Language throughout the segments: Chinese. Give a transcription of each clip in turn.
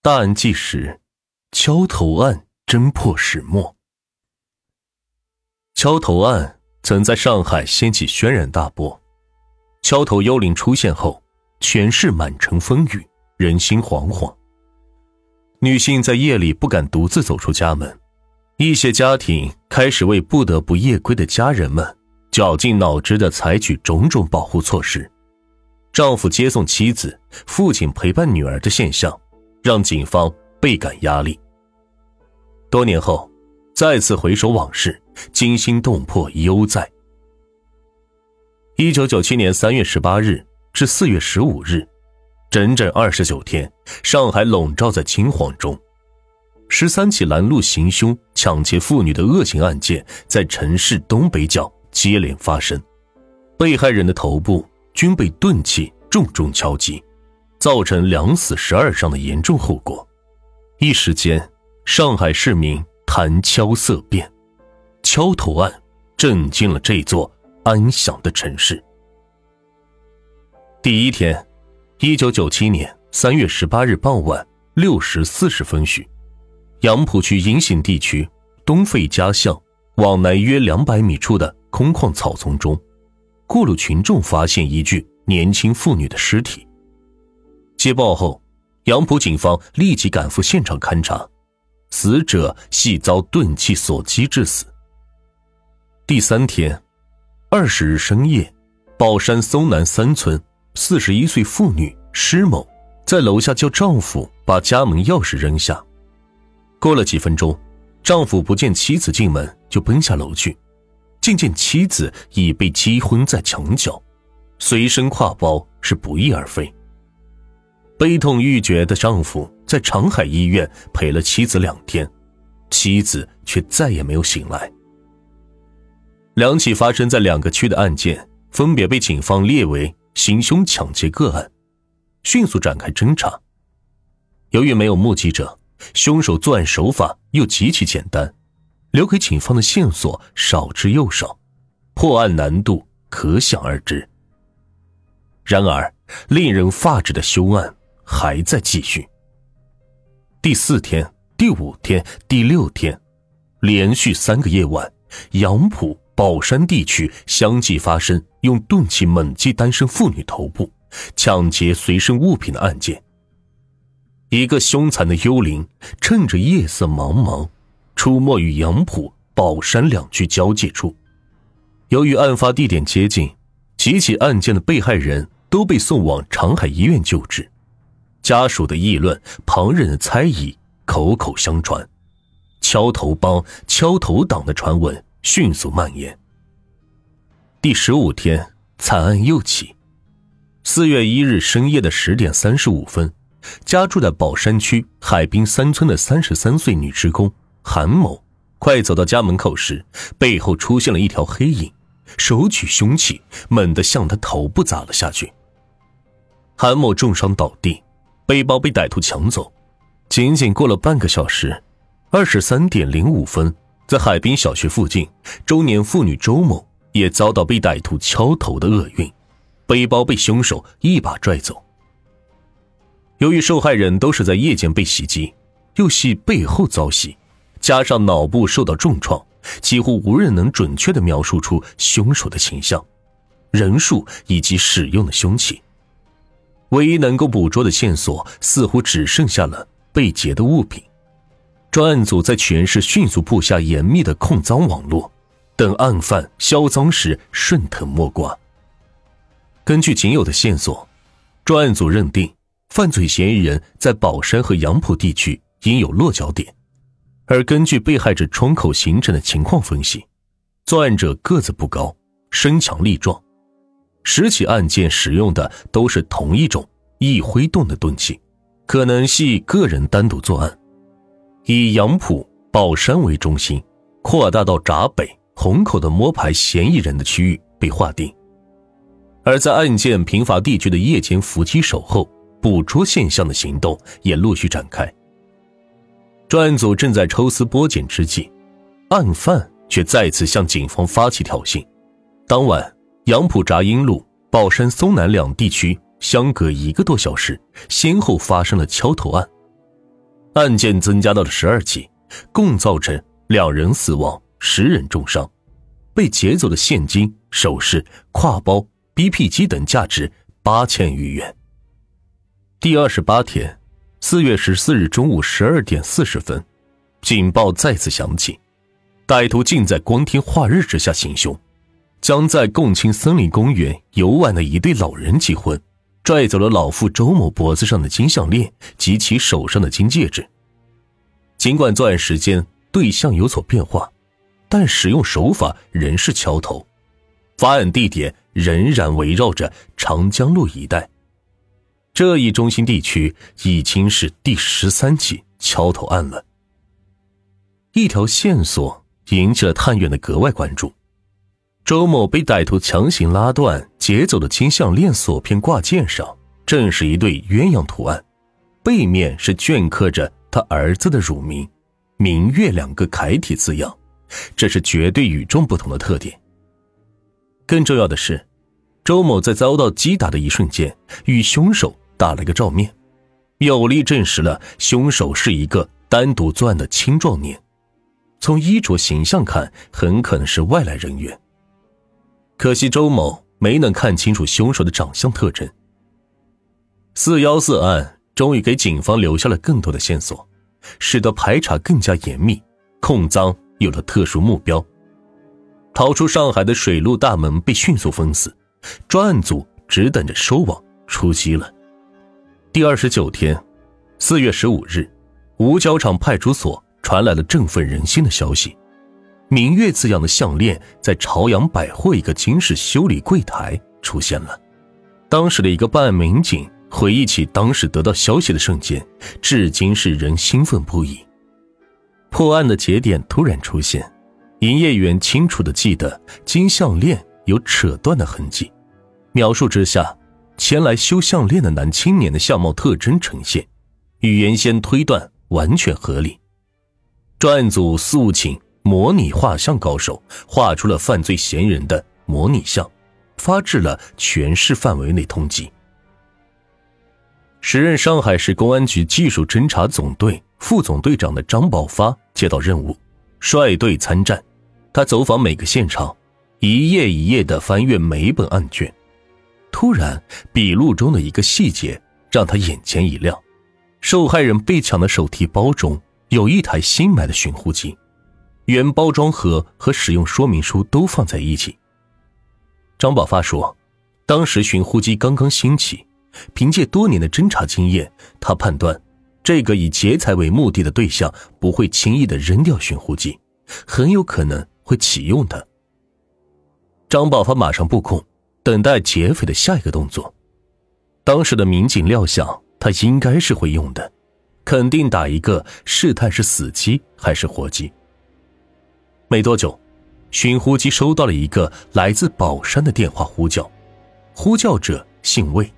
大案纪实：敲头案侦破始末。敲头案曾在上海掀起轩然大波。敲头幽灵出现后，全市满城风雨，人心惶惶。女性在夜里不敢独自走出家门，一些家庭开始为不得不夜归的家人们绞尽脑汁的采取种种保护措施。丈夫接送妻子，父亲陪伴女儿的现象。让警方倍感压力。多年后，再次回首往事，惊心动魄，犹在。一九九七年三月十八日至四月十五日，整整二十九天，上海笼罩在惊慌中。十三起拦路行凶、抢劫妇女的恶性案件在城市东北角接连发生，被害人的头部均被钝器重重敲击。造成两死十二伤的严重后果，一时间，上海市民谈敲色变，敲头案震惊了这座安详的城市。第一天，一九九七年三月十八日傍晚六时四十分许，杨浦区银杏地区东费家巷往南约两百米处的空旷草丛中，过路群众发现一具年轻妇女的尸体。接报后，杨浦警方立即赶赴现场勘查，死者系遭钝器所击致死。第三天，二十日深夜，宝山松南三村四十一岁妇女施某在楼下叫丈夫把家门钥匙扔下。过了几分钟，丈夫不见妻子进门，就奔下楼去，竟见妻子已被击昏在墙角，随身挎包是不翼而飞。悲痛欲绝的丈夫在长海医院陪了妻子两天，妻子却再也没有醒来。两起发生在两个区的案件分别被警方列为行凶抢劫个案，迅速展开侦查。由于没有目击者，凶手作案手法又极其简单，留给警方的线索少之又少，破案难度可想而知。然而，令人发指的凶案。还在继续。第四天、第五天、第六天，连续三个夜晚，杨浦、宝山地区相继发生用钝器猛击单身妇女头部、抢劫随身物品的案件。一个凶残的幽灵趁着夜色茫茫，出没于杨浦、宝山两区交界处。由于案发地点接近，几起案件的被害人都被送往长海医院救治。家属的议论，旁人的猜疑，口口相传，敲头帮、敲头党的传闻迅速蔓延。第十五天，惨案又起。四月一日深夜的十点三十五分，家住在宝山区海滨三村的三十三岁女职工韩某，快走到家门口时，背后出现了一条黑影，手举凶器，猛地向她头部砸了下去。韩某重伤倒地。背包被歹徒抢走，仅仅过了半个小时，二十三点零五分，在海滨小学附近，中年妇女周某也遭到被歹徒敲头的厄运，背包被凶手一把拽走。由于受害人都是在夜间被袭击，又系背后遭袭，加上脑部受到重创，几乎无人能准确的描述出凶手的形象、人数以及使用的凶器。唯一能够捕捉的线索，似乎只剩下了被劫的物品。专案组在全市迅速布下严密的控赃网络，等案犯销赃时顺藤摸瓜。根据仅有的线索，专案组认定犯罪嫌疑人在宝山和杨浦地区应有落脚点，而根据被害者窗口形成的情况分析，作案者个子不高，身强力壮。十起案件使用的都是同一种易挥动的钝器，可能系个人单独作案。以杨浦、宝山为中心，扩大到闸北、虹口的摸排嫌疑人的区域被划定。而在案件频发地区的夜间伏击守候、捕捉现象的行动也陆续展开。专案组正在抽丝剥茧之际，案犯却再次向警方发起挑衅。当晚。杨浦闸阴路、宝山松南两地区相隔一个多小时，先后发生了敲头案。案件增加到了十二起，共造成两人死亡、十人重伤，被劫走的现金、首饰、挎包、BP 机等价值八千余元。第二十八天，四月十四日中午十二点四十分，警报再次响起，歹徒竟在光天化日之下行凶，将在共青森林公园游玩的一对老人结婚。拽走了老妇周某脖子上的金项链及其手上的金戒指。尽管作案时间、对象有所变化，但使用手法仍是桥头，发案地点仍然围绕着长江路一带。这一中心地区已经是第十三起桥头案了。一条线索引起了探员的格外关注。周某被歹徒强行拉断、劫走的金项链锁片挂件上，正是一对鸳鸯图案，背面是镌刻着他儿子的乳名“明月”两个楷体字样，这是绝对与众不同的特点。更重要的是，周某在遭到击打的一瞬间，与凶手打了个照面，有力证实了凶手是一个单独作案的青壮年。从衣着形象看，很可能是外来人员。可惜周某没能看清楚凶手的长相特征。四幺四案终于给警方留下了更多的线索，使得排查更加严密，控赃有了特殊目标。逃出上海的水路大门被迅速封死，专案组只等着收网出击了。第二十九天，四月十五日，五角场派出所传来了振奋人心的消息。明月字样的项链在朝阳百货一个金饰修理柜台出现了。当时的一个办案民警回忆起当时得到消息的瞬间，至今是仍兴奋不已。破案的节点突然出现，营业员清楚的记得金项链有扯断的痕迹。描述之下，前来修项链的男青年的相貌特征呈现，与原先推断完全合理。专案组速请。模拟画像高手画出了犯罪嫌疑人的模拟像，发至了全市范围内通缉。时任上海市公安局技术侦查总队副总队长的张宝发接到任务，率队参战。他走访每个现场，一页一页的翻阅每一本案卷。突然，笔录中的一个细节让他眼前一亮：受害人被抢的手提包中有一台新买的寻呼机。原包装盒和使用说明书都放在一起。张宝发说，当时寻呼机刚刚兴起，凭借多年的侦查经验，他判断这个以劫财为目的的对象不会轻易的扔掉寻呼机，很有可能会启用它。张宝发马上布控，等待劫匪的下一个动作。当时的民警料想，他应该是会用的，肯定打一个试探是死机还是活机。没多久，寻呼机收到了一个来自宝山的电话呼叫，呼叫者姓魏。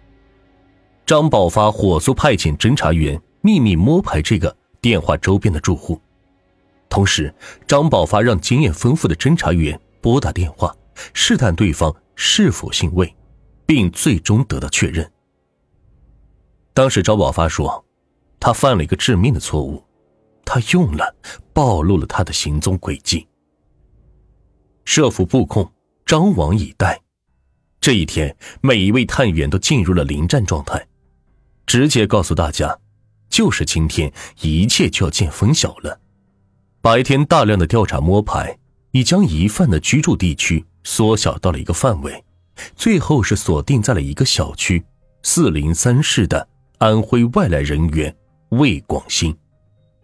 张宝发火速派遣侦查员秘密摸排这个电话周边的住户，同时，张宝发让经验丰富的侦查员拨打电话，试探对方是否姓魏，并最终得到确认。当时，张宝发说，他犯了一个致命的错误，他用了，暴露了他的行踪轨迹。设伏布控，张网以待。这一天，每一位探员都进入了临战状态，直接告诉大家，就是今天，一切就要见分晓了。白天大量的调查摸排，已将疑犯的居住地区缩小到了一个范围，最后是锁定在了一个小区四零三室的安徽外来人员魏广兴。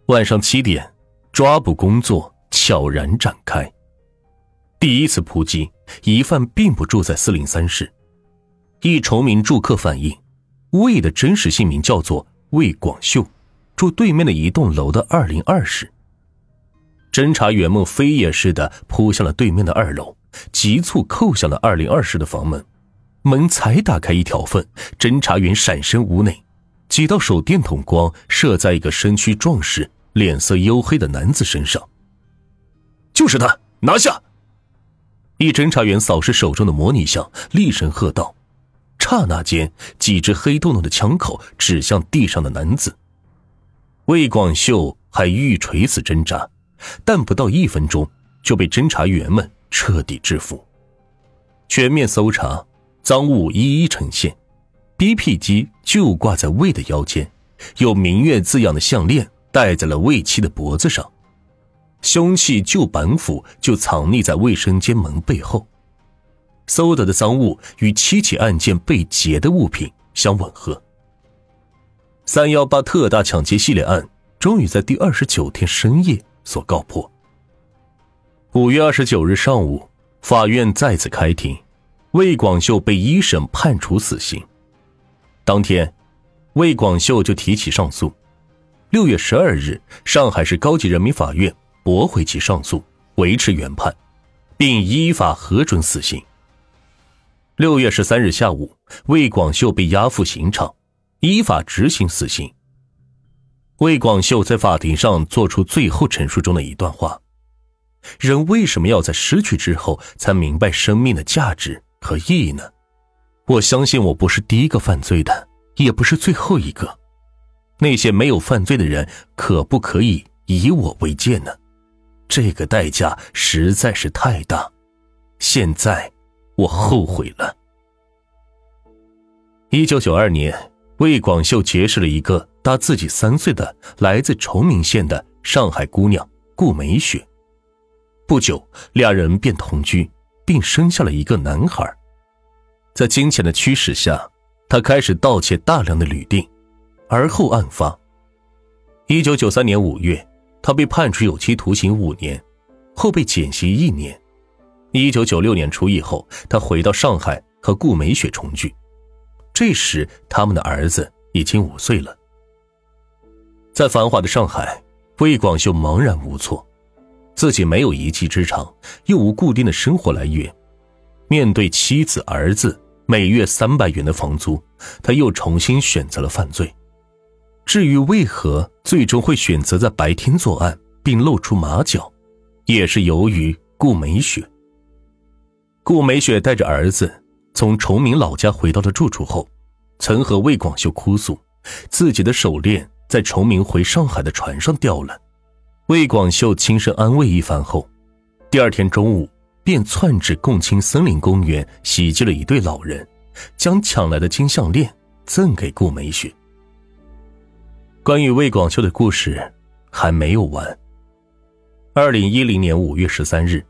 晚上七点，抓捕工作悄然展开。第一次扑击，疑犯并不住在四零三室。一重名住客反映，魏的真实姓名叫做魏广秀，住对面的一栋楼的二零二室。侦查员们飞也似的扑向了对面的二楼，急促扣响了二零二室的房门。门才打开一条缝，侦查员闪身屋内，几道手电筒光射在一个身躯壮实、脸色黝黑的男子身上。就是他，拿下！一侦查员扫视手中的模拟像，厉声喝道：“刹那间，几支黑洞洞的枪口指向地上的男子。魏广秀还欲垂死挣扎，但不到一分钟就被侦查员们彻底制服。全面搜查，赃物一一呈现，BP 机就挂在魏的腰间，有“明月”字样的项链戴在了魏妻的脖子上，凶器旧板斧就藏匿在卫生间门背后。搜得的赃物与七起案件被劫的物品相吻合。三幺八特大抢劫系列案终于在第二十九天深夜所告破。五月二十九日上午。法院再次开庭，魏广秀被一审判处死刑。当天，魏广秀就提起上诉。六月十二日，上海市高级人民法院驳回其上诉，维持原判，并依法核准死刑。六月十三日下午，魏广秀被押赴刑场，依法执行死刑。魏广秀在法庭上作出最后陈述中的一段话。人为什么要在失去之后才明白生命的价值和意义呢？我相信我不是第一个犯罪的，也不是最后一个。那些没有犯罪的人，可不可以以我为戒呢？这个代价实在是太大。现在，我后悔了。一九九二年，魏广秀结识了一个大自己三岁的来自崇明县的上海姑娘顾美雪。不久，两人便同居，并生下了一个男孩。在金钱的驱使下，他开始盗窃大量的铝锭，而后案发。一九九三年五月，他被判处有期徒刑五年，后被减刑一年。一九九六年出狱后，他回到上海和顾美雪重聚，这时他们的儿子已经五岁了。在繁华的上海，魏广秀茫然无措。自己没有一技之长，又无固定的生活来源，面对妻子、儿子每月三百元的房租，他又重新选择了犯罪。至于为何最终会选择在白天作案并露出马脚，也是由于顾美雪。顾美雪带着儿子从崇明老家回到了住处后，曾和魏广秀哭诉，自己的手链在崇明回上海的船上掉了。魏广秀轻声安慰一番后，第二天中午便窜至共青森林公园袭击了一对老人，将抢来的金项链赠给顾美雪。关于魏广秀的故事还没有完。二零一零年五月十三日，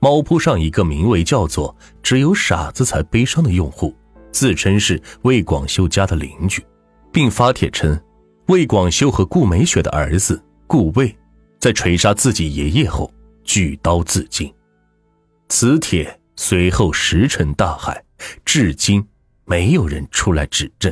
猫扑上一个名为叫做“只有傻子才悲伤”的用户，自称是魏广秀家的邻居，并发帖称，魏广秀和顾美雪的儿子顾魏。在锤杀自己爷爷后，举刀自尽。此帖随后石沉大海，至今没有人出来指证。